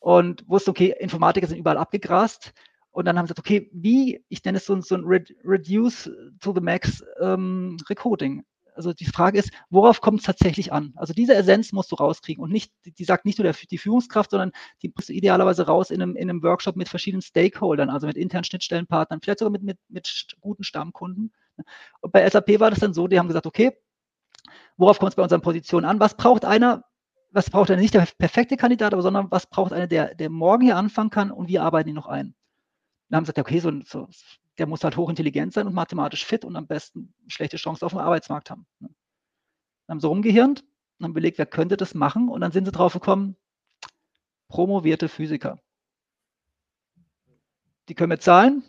und wusste, okay, Informatiker sind überall abgegrast. Und dann haben sie gesagt, okay, wie, ich nenne es so, so ein Reduce to the Max ähm, Recoding also die Frage ist, worauf kommt es tatsächlich an? Also diese Essenz musst du rauskriegen und nicht, die sagt nicht nur der, die Führungskraft, sondern die musst du idealerweise raus in einem, in einem Workshop mit verschiedenen Stakeholdern, also mit internen Schnittstellenpartnern, vielleicht sogar mit, mit, mit guten Stammkunden. Und bei SAP war das dann so, die haben gesagt, okay, worauf kommt es bei unseren Positionen an? Was braucht einer, was braucht einer nicht der perfekte Kandidat, aber sondern was braucht einer, der, der morgen hier anfangen kann und wir arbeiten ihn noch ein? Dann haben sie gesagt, okay, so, so der muss halt hochintelligent sein und mathematisch fit und am besten schlechte Chancen auf dem Arbeitsmarkt haben. Ne? Dann haben sie rumgehirnt und haben belegt, wer könnte das machen und dann sind sie drauf gekommen, promovierte Physiker. Die können wir zahlen,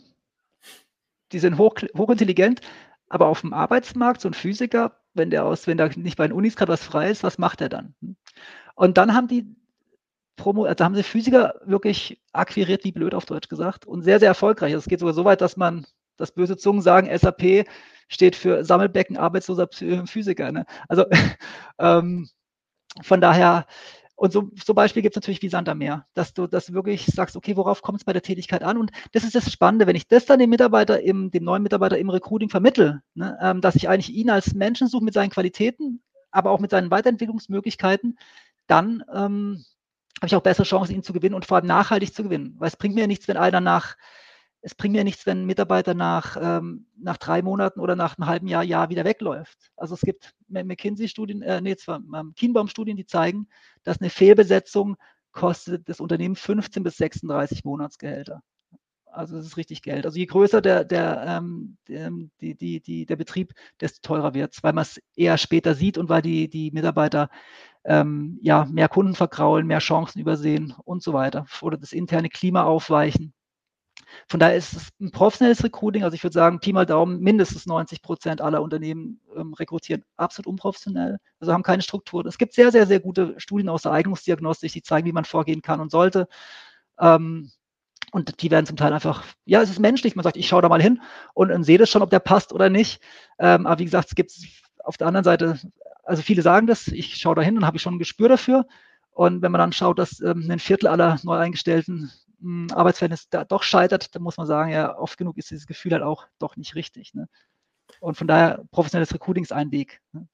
die sind hoch, hochintelligent, aber auf dem Arbeitsmarkt, so ein Physiker, wenn der aus, wenn da nicht bei den Unis gerade was frei ist, was macht er dann? Und dann haben die Promo, also haben sie Physiker wirklich akquiriert, wie blöd auf Deutsch gesagt, und sehr, sehr erfolgreich. Es geht sogar so weit, dass man, dass böse Zungen sagen, SAP steht für Sammelbecken arbeitsloser Physiker. Ne? Also ähm, von daher, und so, so Beispiel gibt es natürlich wie Sand am Meer, dass du das wirklich sagst, okay, worauf kommt es bei der Tätigkeit an? Und das ist das Spannende, wenn ich das dann dem Mitarbeiter, im, dem neuen Mitarbeiter im Recruiting vermittel, ne, ähm, dass ich eigentlich ihn als Menschen suche mit seinen Qualitäten, aber auch mit seinen Weiterentwicklungsmöglichkeiten, dann ähm, habe ich auch bessere Chancen, ihn zu gewinnen und vor allem nachhaltig zu gewinnen. Weil es bringt mir nichts, wenn einer nach es bringt mir nichts, wenn ein Mitarbeiter nach, ähm, nach drei Monaten oder nach einem halben Jahr, Jahr wieder wegläuft. Also es gibt McKinsey-Studien, äh, nee, zwar ähm, Kienbaum-Studien, die zeigen, dass eine Fehlbesetzung kostet das Unternehmen 15 bis 36 Monatsgehälter. Also das ist richtig Geld. Also je größer der, der, ähm, die, die, die, der Betrieb, desto teurer wird es, weil man es eher später sieht und weil die, die Mitarbeiter ähm, ja, mehr Kunden verkraulen, mehr Chancen übersehen und so weiter. Oder das interne Klima aufweichen. Von daher ist es ein professionelles Recruiting. Also ich würde sagen, Pi mal Daumen, mindestens 90 Prozent aller Unternehmen ähm, rekrutieren absolut unprofessionell, also haben keine Struktur. Es gibt sehr, sehr, sehr gute Studien aus der Eignungsdiagnostik, die zeigen, wie man vorgehen kann und sollte. Ähm, und die werden zum Teil einfach, ja, es ist menschlich. Man sagt, ich schaue da mal hin und, und sehe das schon, ob der passt oder nicht. Ähm, aber wie gesagt, es gibt auf der anderen Seite, also viele sagen das, ich schaue da hin und habe ich schon ein Gespür dafür. Und wenn man dann schaut, dass ähm, ein Viertel aller neu eingestellten hm, Arbeitsverhältnis da doch scheitert, dann muss man sagen, ja, oft genug ist dieses Gefühl halt auch doch nicht richtig. Ne? Und von daher, professionelles Recruiting ist ein Weg. Ne?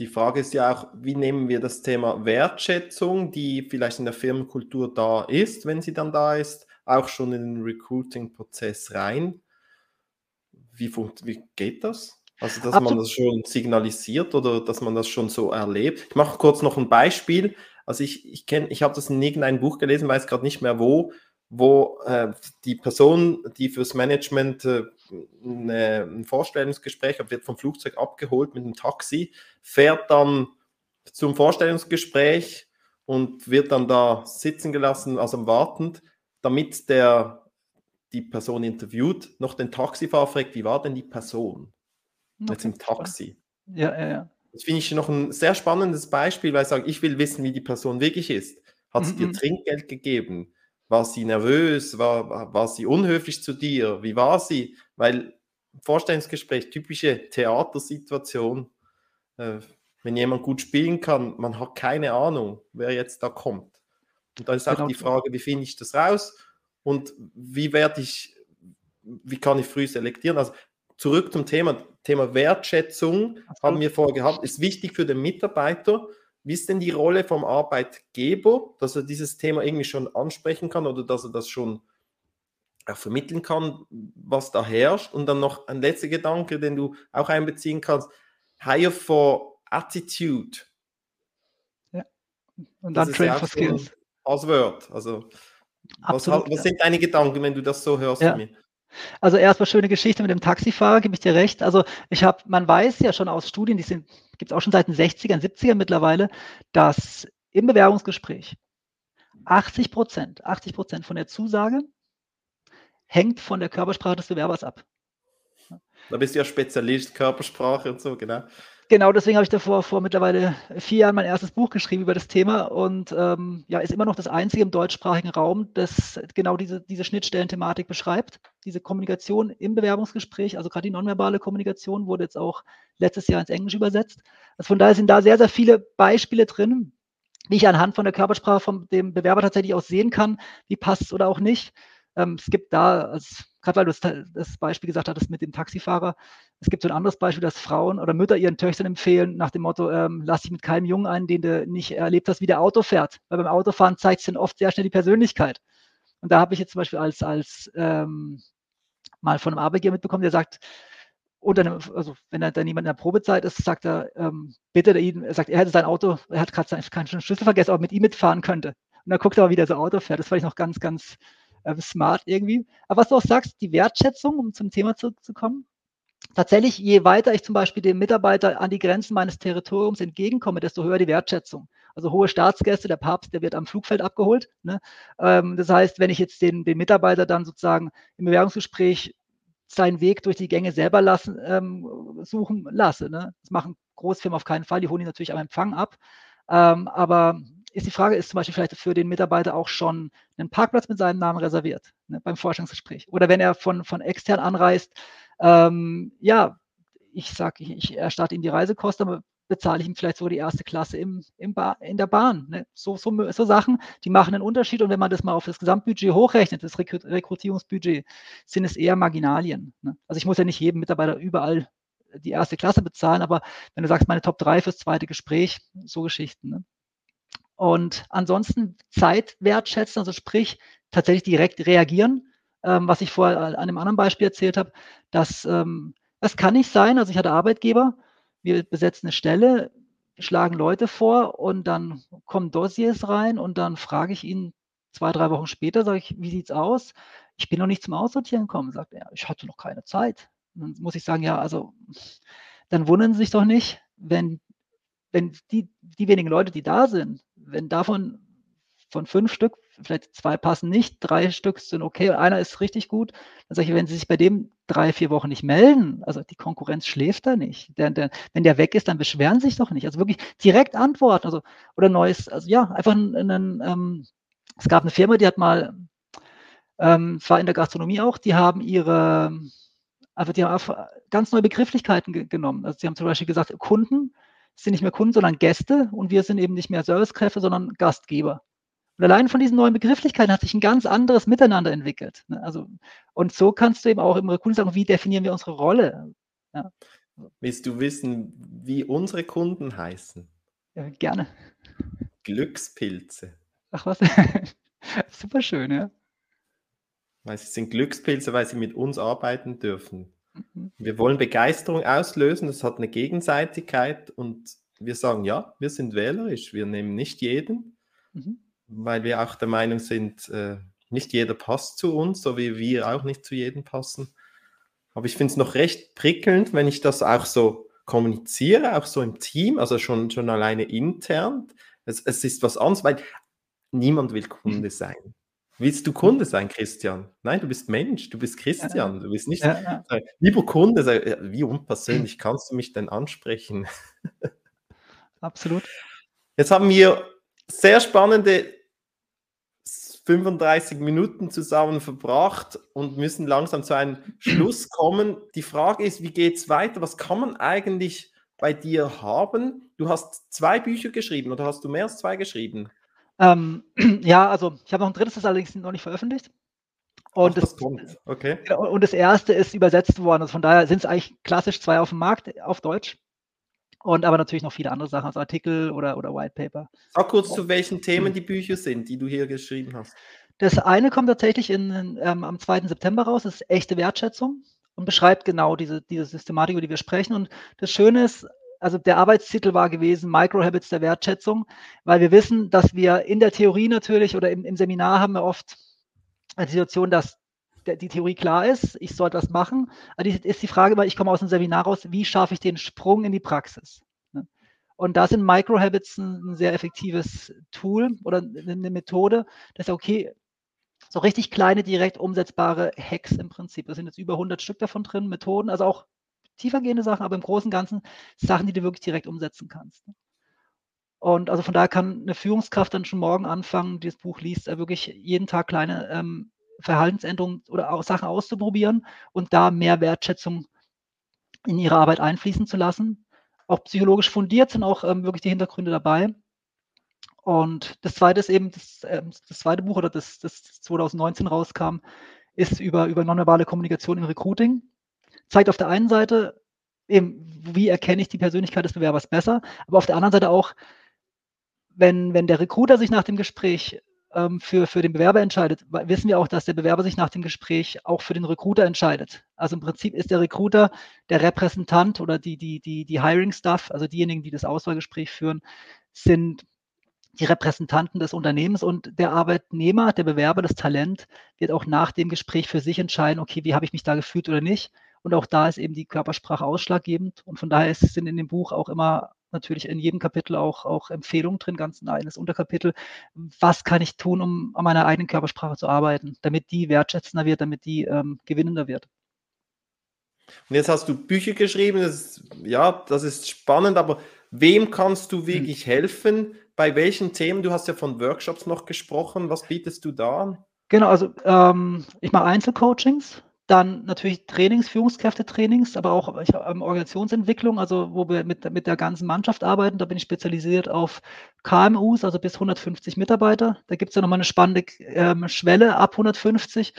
Die Frage ist ja auch, wie nehmen wir das Thema Wertschätzung, die vielleicht in der Firmenkultur da ist, wenn sie dann da ist, auch schon in den Recruiting-Prozess rein? Wie, wie geht das? Also, dass Absolut. man das schon signalisiert oder dass man das schon so erlebt. Ich mache kurz noch ein Beispiel. Also ich, ich kenne, ich habe das in irgendeinem Buch gelesen, weiß gerade nicht mehr wo, wo äh, die Person, die fürs Management äh, eine, ein Vorstellungsgespräch hat, wird vom Flugzeug abgeholt mit einem Taxi, fährt dann zum Vorstellungsgespräch und wird dann da sitzen gelassen, also wartend, damit der die Person interviewt, noch den Taxifahrer fragt, wie war denn die Person? Okay. Jetzt im Taxi. Ja, ja, ja. Das finde ich noch ein sehr spannendes Beispiel, weil ich sage, ich will wissen, wie die Person wirklich ist. Hat sie mhm. dir Trinkgeld gegeben? War sie nervös? War, war sie unhöflich zu dir? Wie war sie? Weil Vorstellungsgespräch, typische Theatersituation, äh, wenn jemand gut spielen kann, man hat keine Ahnung, wer jetzt da kommt. Und da ist auch genau. die Frage, wie finde ich das raus und wie werde ich, wie kann ich früh selektieren? Also zurück zum Thema, Thema Wertschätzung haben wir vorher gehabt, ist wichtig für den Mitarbeiter. Wie ist denn die Rolle vom Arbeitgeber, dass er dieses Thema irgendwie schon ansprechen kann oder dass er das schon auch vermitteln kann, was da herrscht? Und dann noch ein letzter Gedanke, den du auch einbeziehen kannst. Hire for Attitude. Ja. Und dann Train for Skills. Als Word. Also, was, was, sind deine Gedanken, wenn du das so hörst? Ja. Also erstmal schöne Geschichte mit dem Taxifahrer, gebe ich dir recht. Also ich habe, man weiß ja schon aus Studien, die gibt es auch schon seit den 60ern, 70ern mittlerweile, dass im Bewerbungsgespräch 80 Prozent, 80 Prozent von der Zusage hängt von der Körpersprache des Bewerbers ab. Da bist du ja Spezialist, Körpersprache und so, genau. Genau, deswegen habe ich davor vor mittlerweile vier Jahren mein erstes Buch geschrieben über das Thema und ähm, ja, ist immer noch das einzige im deutschsprachigen Raum, das genau diese, diese Schnittstellenthematik beschreibt. Diese Kommunikation im Bewerbungsgespräch, also gerade die nonverbale Kommunikation, wurde jetzt auch letztes Jahr ins Englische übersetzt. Also von daher sind da sehr, sehr viele Beispiele drin, wie ich anhand von der Körpersprache von dem Bewerber tatsächlich auch sehen kann, wie passt es oder auch nicht. Ähm, es gibt da, gerade weil du das, Beispiel gesagt hattest mit dem Taxifahrer, es gibt so ein anderes Beispiel, dass Frauen oder Mütter ihren Töchtern empfehlen, nach dem Motto, ähm, lass dich mit keinem Jungen ein, den du nicht erlebt hast, wie der Auto fährt. Weil beim Autofahren zeigt es dann oft sehr schnell die Persönlichkeit. Und da habe ich jetzt zum Beispiel als, als ähm, mal von einem Arbeitgeber mitbekommen, der sagt, oder einem, also wenn er dann jemand in der Probezeit ist, sagt er, ähm, bitte ihn, er sagt, er hätte sein Auto, er hat gerade keinen Schlüssel vergessen, aber mit ihm mitfahren könnte. Und dann guckt er aber, wie der so Auto fährt. Das fand ich noch ganz, ganz äh, smart irgendwie. Aber was du auch sagst, die Wertschätzung, um zum Thema zurückzukommen, tatsächlich, je weiter ich zum Beispiel dem Mitarbeiter an die Grenzen meines Territoriums entgegenkomme, desto höher die Wertschätzung. Also hohe Staatsgäste, der Papst, der wird am Flugfeld abgeholt. Ne? Ähm, das heißt, wenn ich jetzt den, den Mitarbeiter dann sozusagen im Bewerbungsgespräch seinen Weg durch die Gänge selber lassen, ähm, suchen lasse. Ne? Das machen Großfirmen auf keinen Fall, die holen ihn natürlich am Empfang ab. Ähm, aber ist die Frage, ist zum Beispiel vielleicht für den Mitarbeiter auch schon ein Parkplatz mit seinem Namen reserviert ne, beim Forschungsgespräch? Oder wenn er von, von extern anreist, ähm, ja, ich sage, ich, ich erstatte ihm die Reisekosten, aber bezahle ich ihm vielleicht sogar die erste Klasse im, im in der Bahn. Ne? So, so, so, Sachen, die machen einen Unterschied. Und wenn man das mal auf das Gesamtbudget hochrechnet, das Rekrut Rekrutierungsbudget, sind es eher Marginalien. Ne? Also ich muss ja nicht jedem Mitarbeiter überall die erste Klasse bezahlen, aber wenn du sagst, meine Top 3 fürs zweite Gespräch, so Geschichten. Ne? Und ansonsten Zeit wertschätzen, also sprich tatsächlich direkt reagieren. ähm, was ich vorher an einem anderen Beispiel erzählt habe, dass ähm, das kann nicht sein. Also ich hatte Arbeitgeber, wir besetzen eine Stelle, schlagen Leute vor und dann kommen Dossiers rein und dann frage ich ihn zwei, drei Wochen später, sage ich, wie sieht's aus? Ich bin noch nicht zum Aussortieren gekommen, sagt er, ich hatte noch keine Zeit. dann muss ich sagen, ja, also dann wundern Sie sich doch nicht, wenn, wenn die, die wenigen Leute, die da sind, wenn davon von fünf Stück, vielleicht zwei passen nicht, drei Stück sind okay, einer ist richtig gut, dann sage ich, wenn Sie sich bei dem drei, vier Wochen nicht melden, also die Konkurrenz schläft da nicht. Der, der, wenn der weg ist, dann beschweren Sie sich doch nicht. Also wirklich direkt antworten, also oder neues, also ja, einfach ein, ein ähm, es gab eine Firma, die hat mal, ähm, war in der Gastronomie auch, die haben ihre, also die haben ganz neue Begrifflichkeiten ge genommen. Also sie haben zum Beispiel gesagt, Kunden sind nicht mehr Kunden, sondern Gäste und wir sind eben nicht mehr Servicekräfte, sondern Gastgeber. Und allein von diesen neuen Begrifflichkeiten hat sich ein ganz anderes Miteinander entwickelt. Ne? Also, und so kannst du eben auch im Recruiting sagen, wie definieren wir unsere Rolle? Ja. Willst du wissen, wie unsere Kunden heißen? Ja, gerne. Glückspilze. Ach was, super schön, ja. Weil sie sind Glückspilze, weil sie mit uns arbeiten dürfen. Mhm. Wir wollen Begeisterung auslösen, das hat eine Gegenseitigkeit und wir sagen, ja, wir sind wählerisch, wir nehmen nicht jeden, mhm. weil wir auch der Meinung sind, äh, nicht jeder passt zu uns, so wie wir auch nicht zu jedem passen. Aber ich finde es noch recht prickelnd, wenn ich das auch so kommuniziere, auch so im Team, also schon, schon alleine intern. Es, es ist was anderes, weil Niemand will Kunde sein. Willst du Kunde sein, Christian? Nein, du bist Mensch, du bist Christian, du bist nicht. Ja, ja. Lieber Kunde, wie unpersönlich kannst du mich denn ansprechen? Absolut. Jetzt haben wir sehr spannende 35 Minuten zusammen verbracht und müssen langsam zu einem Schluss kommen. Die Frage ist, wie geht es weiter? Was kann man eigentlich bei dir haben? Du hast zwei Bücher geschrieben oder hast du mehr als zwei geschrieben? Ähm, ja, also ich habe noch ein drittes, das allerdings noch nicht veröffentlicht. Und Ach, das, das. Okay. Und das erste ist übersetzt worden. Also von daher sind es eigentlich klassisch zwei auf dem Markt auf Deutsch. Und aber natürlich noch viele andere Sachen, also Artikel oder, oder White Paper. Sag kurz, zu welchen Themen die Bücher sind, die du hier geschrieben hast. Das eine kommt tatsächlich in, ähm, am 2. September raus, das ist echte Wertschätzung und beschreibt genau diese, diese Systematik, über die wir sprechen. Und das Schöne ist, also der Arbeitstitel war gewesen Microhabits der Wertschätzung, weil wir wissen, dass wir in der Theorie natürlich oder im, im Seminar haben wir oft die Situation, dass der, die Theorie klar ist, ich soll das machen. Aber die, ist die Frage, weil ich komme aus dem Seminar raus, wie schaffe ich den Sprung in die Praxis? Ne? Und da sind Microhabits ein, ein sehr effektives Tool oder eine Methode, dass okay, so richtig kleine, direkt umsetzbare Hacks im Prinzip. Da sind jetzt über 100 Stück davon drin, Methoden, also auch tiefergehende Sachen, aber im Großen und Ganzen Sachen, die du wirklich direkt umsetzen kannst. Ne? Und also von daher kann eine Führungskraft dann schon morgen anfangen, die das Buch liest, wirklich jeden Tag kleine ähm, Verhaltensänderungen oder auch Sachen auszuprobieren und da mehr Wertschätzung in ihre Arbeit einfließen zu lassen. Auch psychologisch fundiert sind auch ähm, wirklich die Hintergründe dabei. Und das zweite ist eben, das, äh, das zweite Buch oder das, das 2019 rauskam, ist über, über nonverbale Kommunikation im Recruiting zeigt auf der einen Seite eben, wie erkenne ich die Persönlichkeit des Bewerbers besser, aber auf der anderen Seite auch, wenn, wenn der Recruiter sich nach dem Gespräch ähm, für, für den Bewerber entscheidet, wissen wir auch, dass der Bewerber sich nach dem Gespräch auch für den Recruiter entscheidet. Also im Prinzip ist der Recruiter der Repräsentant oder die, die, die, die Hiring Staff, also diejenigen, die das Auswahlgespräch führen, sind die Repräsentanten des Unternehmens und der Arbeitnehmer, der Bewerber, das Talent wird auch nach dem Gespräch für sich entscheiden, okay, wie habe ich mich da gefühlt oder nicht. Und auch da ist eben die Körpersprache ausschlaggebend. Und von daher sind in dem Buch auch immer natürlich in jedem Kapitel auch, auch Empfehlungen drin, ganz ein eigenes Unterkapitel. Was kann ich tun, um an meiner eigenen Körpersprache zu arbeiten, damit die wertschätzender wird, damit die ähm, gewinnender wird? Und jetzt hast du Bücher geschrieben, das ist, ja, das ist spannend, aber wem kannst du hm. wirklich hm. helfen? Bei welchen Themen? Du hast ja von Workshops noch gesprochen. Was bietest du da an? Genau, also ähm, ich mache Einzelcoachings dann natürlich Trainings, Führungskräftetrainings, aber auch ähm, Organisationsentwicklung, also wo wir mit, mit der ganzen Mannschaft arbeiten. Da bin ich spezialisiert auf KMUs, also bis 150 Mitarbeiter. Da gibt es ja nochmal eine spannende ähm, Schwelle ab 150,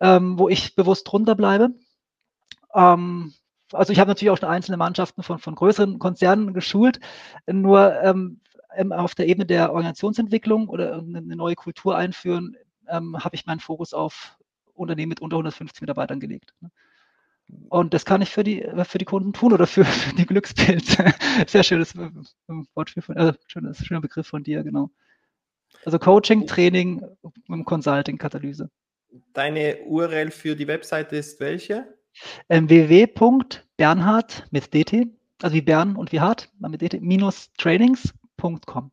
ähm, wo ich bewusst drunter bleibe. Ähm, also ich habe natürlich auch schon einzelne Mannschaften von, von größeren Konzernen geschult, nur ähm, ähm, auf der Ebene der Organisationsentwicklung oder eine neue Kultur einführen, habe ich meinen Fokus auf Unternehmen mit unter 150 Mitarbeitern gelegt. Ne? Und das kann ich für die, für die Kunden tun oder für, für die Glückspilz. Sehr schönes Wortspiel von, äh, schönes, schöner Begriff von dir, genau. Also Coaching, Training, Consulting, Katalyse. Deine URL für die Webseite ist welche? Ähm, www.bernhard mit dt, also wie Bern und wie hart, mit dt, minus trainings.com.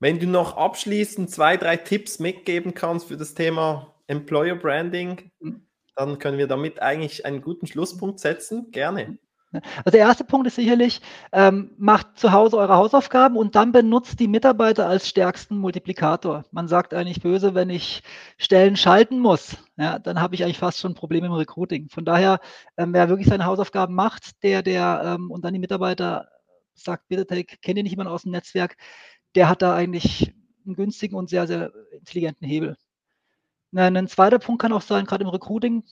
Wenn du noch abschließend zwei, drei Tipps mitgeben kannst für das Thema Employer Branding, mhm. dann können wir damit eigentlich einen guten Schlusspunkt setzen. Gerne. Also der erste Punkt ist sicherlich, ähm, macht zu Hause eure Hausaufgaben und dann benutzt die Mitarbeiter als stärksten Multiplikator. Man sagt eigentlich böse, wenn ich Stellen schalten muss, ja, dann habe ich eigentlich fast schon Probleme im Recruiting. Von daher, ähm, wer wirklich seine Hausaufgaben macht, der, der ähm, und dann die Mitarbeiter sagt, bitte, kennt ihr nicht jemanden aus dem Netzwerk, der hat da eigentlich einen günstigen und sehr, sehr intelligenten Hebel. Ein zweiter Punkt kann auch sein, gerade im Recruiting,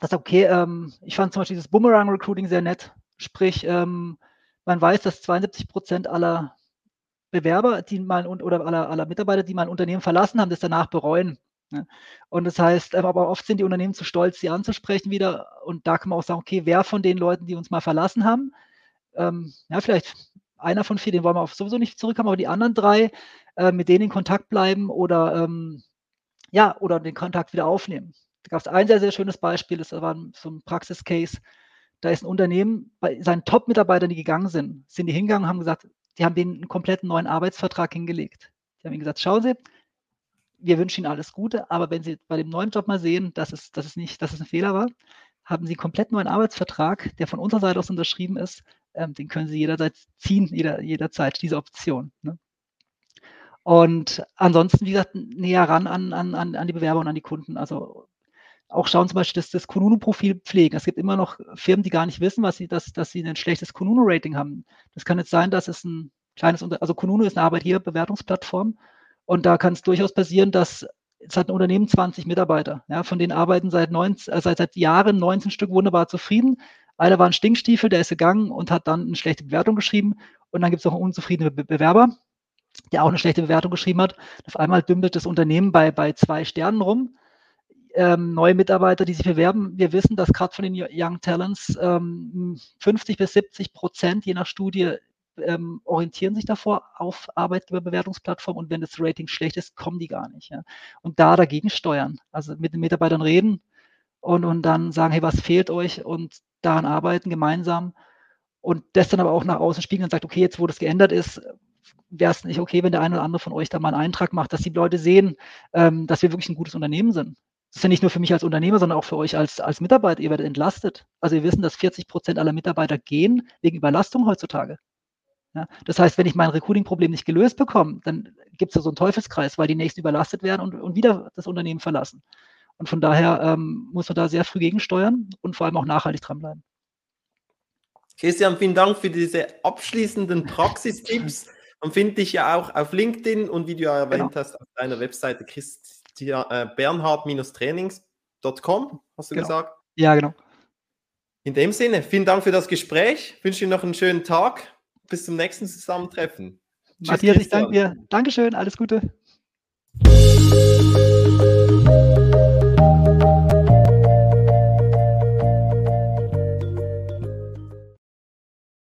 dass okay, ähm, ich fand zum Beispiel dieses Boomerang-Recruiting sehr nett. Sprich, ähm, man weiß, dass 72 Prozent aller Bewerber, die mal oder aller, aller Mitarbeiter, die mal ein Unternehmen verlassen haben, das danach bereuen. Ne? Und das heißt, ähm, aber oft sind die Unternehmen zu stolz, sie anzusprechen wieder. Und da kann man auch sagen, okay, wer von den Leuten, die uns mal verlassen haben, ähm, ja, vielleicht einer von vier, den wollen wir sowieso nicht zurückhaben, aber die anderen drei, äh, mit denen in Kontakt bleiben oder ähm, ja, oder den Kontakt wieder aufnehmen. Da gab es ein sehr, sehr schönes Beispiel, das war so ein Praxis-Case. Da ist ein Unternehmen, bei seinen Top-Mitarbeitern, die gegangen sind, sind die hingegangen und haben gesagt, die haben denen einen kompletten neuen Arbeitsvertrag hingelegt. Die haben ihnen gesagt, schauen Sie, wir wünschen Ihnen alles Gute, aber wenn Sie bei dem neuen Job mal sehen, dass es, dass es nicht, dass es ein Fehler war, haben Sie einen komplett neuen Arbeitsvertrag, der von unserer Seite aus unterschrieben ist. Ähm, den können Sie jederzeit ziehen, jeder, jederzeit, diese Option. Ne? Und ansonsten, wie gesagt, näher ran an, an, an die Bewerber und an die Kunden. Also auch schauen zum Beispiel, dass das Kununu-Profil pflegen. Es gibt immer noch Firmen, die gar nicht wissen, was sie, dass, dass sie ein schlechtes Kununu-Rating haben. Das kann jetzt sein, dass es ein kleines, also Kununu ist eine Arbeitgeberbewertungsplattform und da kann es durchaus passieren, dass es hat ein Unternehmen 20 Mitarbeiter, ja, von denen arbeiten seit, 19, äh, seit, seit Jahren 19 Stück wunderbar zufrieden. Einer war ein Stinkstiefel, der ist gegangen und hat dann eine schlechte Bewertung geschrieben. Und dann gibt es auch einen unzufriedenen Be Bewerber, der auch eine schlechte Bewertung geschrieben hat. Auf einmal dümpelt das Unternehmen bei, bei zwei Sternen rum ähm, neue Mitarbeiter, die sich bewerben. Wir wissen, dass gerade von den Young Talents ähm, 50 bis 70 Prozent je nach Studie ähm, orientieren sich davor auf Arbeitgeberbewertungsplattformen und wenn das Rating schlecht ist, kommen die gar nicht. Ja. Und da dagegen steuern, also mit den Mitarbeitern reden und, und dann sagen, hey, was fehlt euch und daran arbeiten gemeinsam und das dann aber auch nach außen spiegeln und sagt, okay, jetzt wo das geändert ist, wäre es nicht okay, wenn der eine oder andere von euch da mal einen Eintrag macht, dass die Leute sehen, ähm, dass wir wirklich ein gutes Unternehmen sind. Das ist ja nicht nur für mich als Unternehmer, sondern auch für euch als, als Mitarbeiter. Ihr werdet entlastet. Also wir wissen, dass 40 Prozent aller Mitarbeiter gehen wegen Überlastung heutzutage. Ja, das heißt, wenn ich mein Recruiting-Problem nicht gelöst bekomme, dann gibt es ja so einen Teufelskreis, weil die nächsten überlastet werden und, und wieder das Unternehmen verlassen. Und von daher ähm, muss man da sehr früh gegensteuern und vor allem auch nachhaltig dranbleiben. Christian, vielen Dank für diese abschließenden Praxistipps. Man findet dich ja auch auf LinkedIn und wie du ja erwähnt genau. hast, auf deiner Webseite äh, bernhard-trainings.com, hast du genau. gesagt? Ja, genau. In dem Sinne, vielen Dank für das Gespräch. Ich wünsche dir noch einen schönen Tag. Bis zum nächsten Zusammentreffen. Matthias, ich danke dir. Dankeschön, alles Gute.